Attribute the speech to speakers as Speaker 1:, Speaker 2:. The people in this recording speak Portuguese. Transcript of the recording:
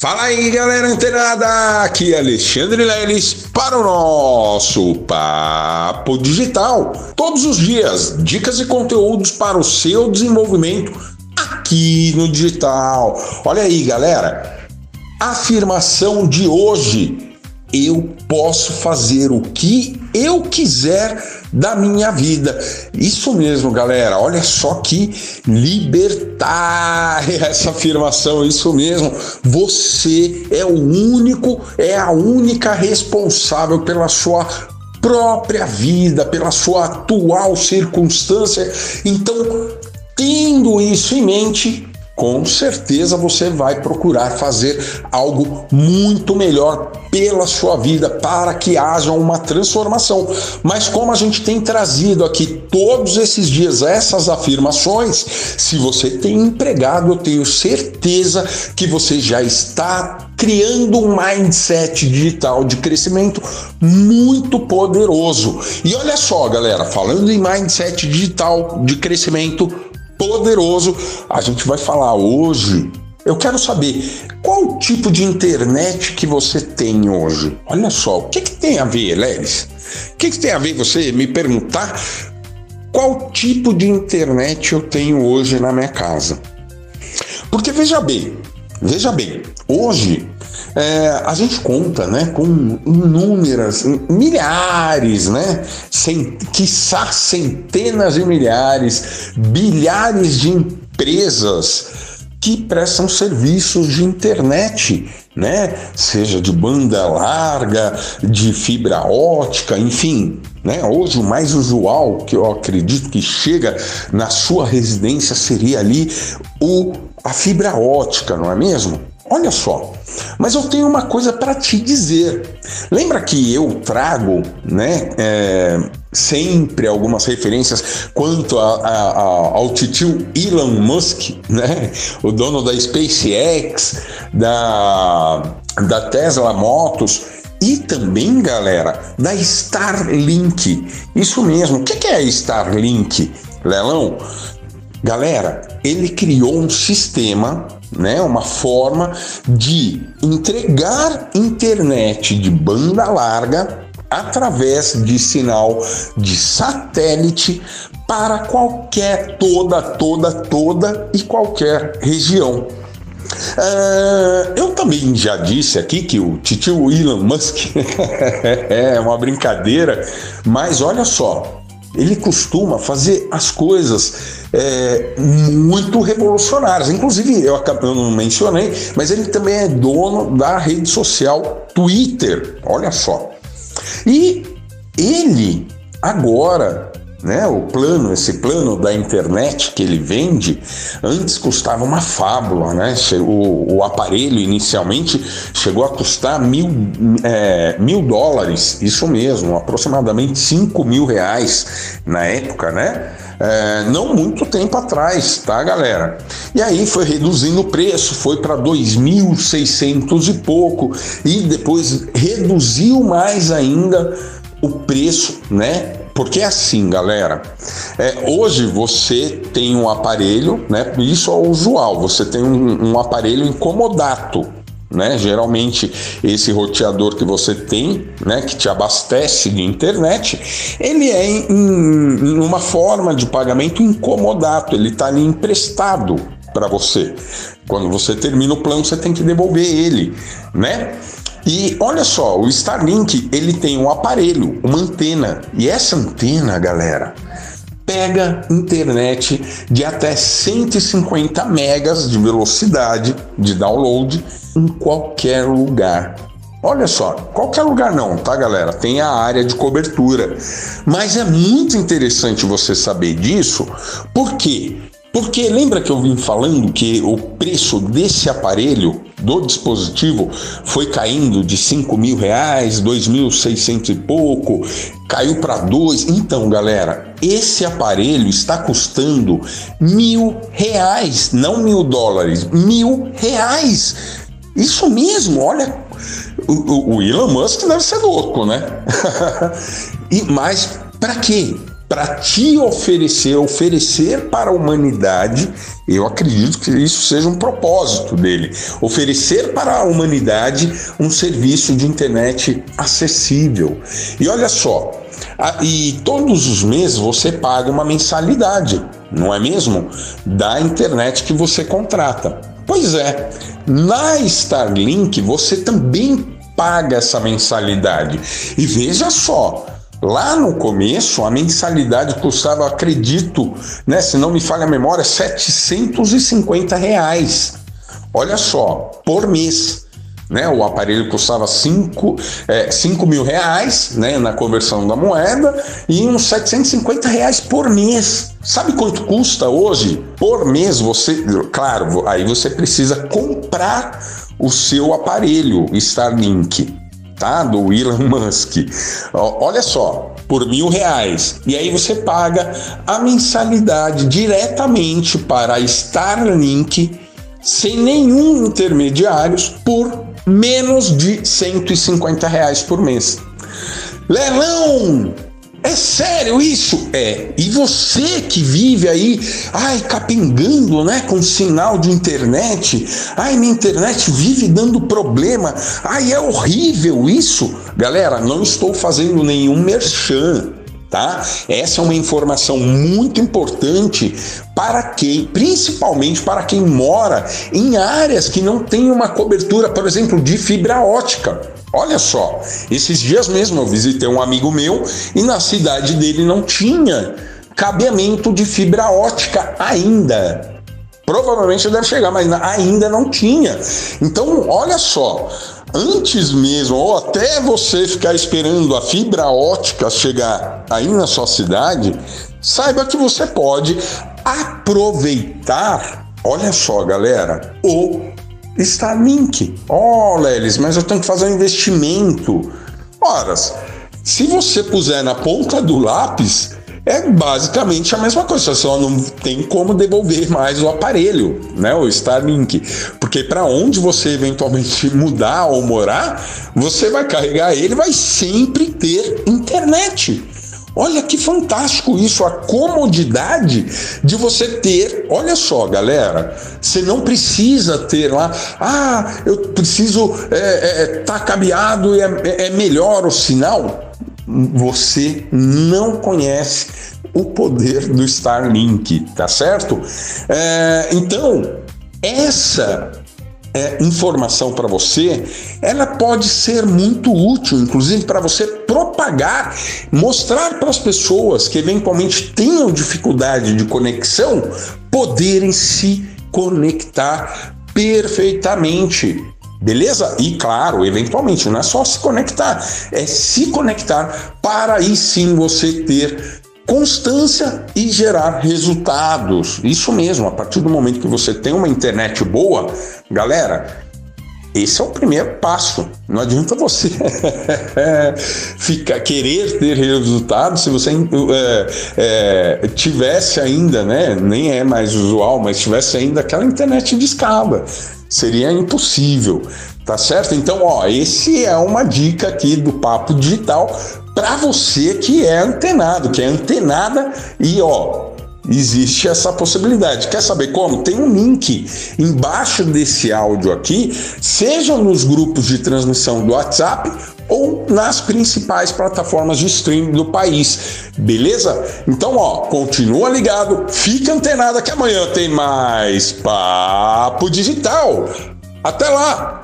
Speaker 1: Fala aí, galera antenada! Aqui é Alexandre Leles para o nosso Papo Digital. Todos os dias, dicas e conteúdos para o seu desenvolvimento aqui no digital. Olha aí, galera. Afirmação de hoje eu posso fazer o que eu quiser da minha vida. Isso mesmo, galera. Olha só que libertar essa afirmação, isso mesmo. Você é o único, é a única responsável pela sua própria vida, pela sua atual circunstância. Então, tendo isso em mente, com certeza você vai procurar fazer algo muito melhor pela sua vida para que haja uma transformação. Mas como a gente tem trazido aqui todos esses dias essas afirmações, se você tem empregado, eu tenho certeza que você já está criando um mindset digital de crescimento muito poderoso. E olha só, galera, falando em mindset digital de crescimento poderoso. A gente vai falar hoje. Eu quero saber qual tipo de internet que você tem hoje. Olha só, o que, que tem a ver, Leris? O que, que tem a ver você me perguntar qual tipo de internet eu tenho hoje na minha casa? Porque veja bem, veja bem, hoje é, a gente conta né, com inúmeras, milhares, né, cent, quiçá centenas de milhares, bilhares de empresas que prestam serviços de internet, né? Seja de banda larga, de fibra ótica, enfim, né? Hoje o mais usual que eu acredito que chega na sua residência seria ali o a fibra ótica, não é mesmo? Olha só, mas eu tenho uma coisa para te dizer. Lembra que eu trago, né, é, sempre algumas referências quanto a, a, a, ao titio Elon Musk, né, o dono da SpaceX, da, da Tesla Motors e também, galera, da Starlink. Isso mesmo. O que é a Starlink, Lelão? Galera, ele criou um sistema né, uma forma de entregar internet de banda larga através de sinal de satélite para qualquer, toda, toda, toda e qualquer região. Uh, eu também já disse aqui que o tio Elon Musk é uma brincadeira, mas olha só, ele costuma fazer as coisas é, muito revolucionárias. Inclusive, eu, eu não mencionei, mas ele também é dono da rede social Twitter. Olha só. E ele agora né? O plano, esse plano da internet que ele vende, antes custava uma fábula, né? O, o aparelho inicialmente chegou a custar mil, é, mil dólares, isso mesmo, aproximadamente 5 mil reais na época, né? É, não muito tempo atrás, tá, galera? E aí foi reduzindo o preço, foi para 2.600 e pouco, e depois reduziu mais ainda o preço, né? Porque é assim, galera. É, hoje você tem um aparelho, né? Isso é usual. Você tem um, um aparelho incomodato, né? Geralmente esse roteador que você tem, né, que te abastece de internet, ele é em, em uma forma de pagamento incomodato, ele está ali emprestado para você. Quando você termina o plano, você tem que devolver ele, né? E olha só, o Starlink ele tem um aparelho, uma antena, e essa antena, galera, pega internet de até 150 megas de velocidade de download em qualquer lugar. Olha só, qualquer lugar não, tá, galera? Tem a área de cobertura. Mas é muito interessante você saber disso, porque porque lembra que eu vim falando que o preço desse aparelho, do dispositivo, foi caindo de 5 mil reais, 2.600 e pouco, caiu para dois. Então, galera, esse aparelho está custando mil reais, não mil dólares, mil reais. Isso mesmo, olha, o, o Elon Musk deve ser louco, né? e Mas para quê? Para te oferecer, oferecer para a humanidade, eu acredito que isso seja um propósito dele, oferecer para a humanidade um serviço de internet acessível. E olha só, e todos os meses você paga uma mensalidade, não é mesmo? Da internet que você contrata. Pois é, na Starlink você também paga essa mensalidade. E veja só, Lá no começo, a mensalidade custava, acredito, né, se não me falha a memória, 750 reais. Olha só, por mês. Né, o aparelho custava 5 é, cinco mil reais né, na conversão da moeda e uns 750 reais por mês. Sabe quanto custa hoje? Por mês você, claro, aí você precisa comprar o seu aparelho Starlink tá? Do Elon Musk. Olha só, por mil reais. E aí você paga a mensalidade diretamente para Starlink sem nenhum intermediários por menos de 150 reais por mês. Leilão! É sério isso? É. E você que vive aí, ai, capengando, né, com sinal de internet, ai, minha internet vive dando problema, ai, é horrível isso. Galera, não estou fazendo nenhum merchan, tá? Essa é uma informação muito importante para quem, principalmente para quem mora em áreas que não tem uma cobertura, por exemplo, de fibra ótica. Olha só, esses dias mesmo eu visitei um amigo meu e na cidade dele não tinha cabeamento de fibra ótica ainda. Provavelmente deve chegar, mas ainda não tinha. Então, olha só, antes mesmo, ou até você ficar esperando a fibra ótica chegar aí na sua cidade, saiba que você pode aproveitar, olha só, galera, o Starlink. Ó, oh, Lelis, mas eu tenho que fazer um investimento. Ora, se você puser na ponta do lápis, é basicamente a mesma coisa, só não tem como devolver mais o aparelho, né, o Starlink, porque para onde você eventualmente mudar ou morar, você vai carregar ele, vai sempre ter internet. Olha que fantástico isso, a comodidade de você ter. Olha só, galera, você não precisa ter lá, ah, eu preciso estar é, é, tá cabeado é, é melhor o sinal. Você não conhece o poder do Starlink, tá certo? É, então, essa é, informação para você, ela pode ser muito útil, inclusive para você propagar, mostrar para as pessoas que eventualmente tenham dificuldade de conexão, poderem se conectar perfeitamente. Beleza? E claro, eventualmente, não é só se conectar, é se conectar para aí sim você ter constância e gerar resultados. Isso mesmo, a partir do momento que você tem uma internet boa, galera, esse é o primeiro passo. Não adianta você ficar querer ter resultados se você é, é, tivesse ainda, né? Nem é mais usual, mas tivesse ainda aquela internet de escada. Seria impossível, tá certo? Então, ó, esse é uma dica aqui do Papo Digital para você que é antenado, que é antenada e ó, existe essa possibilidade. Quer saber como? Tem um link embaixo desse áudio aqui, seja nos grupos de transmissão do WhatsApp ou nas principais plataformas de streaming do país. Beleza? Então, ó, continua ligado, fica antenado que amanhã tem mais papo digital. Até lá.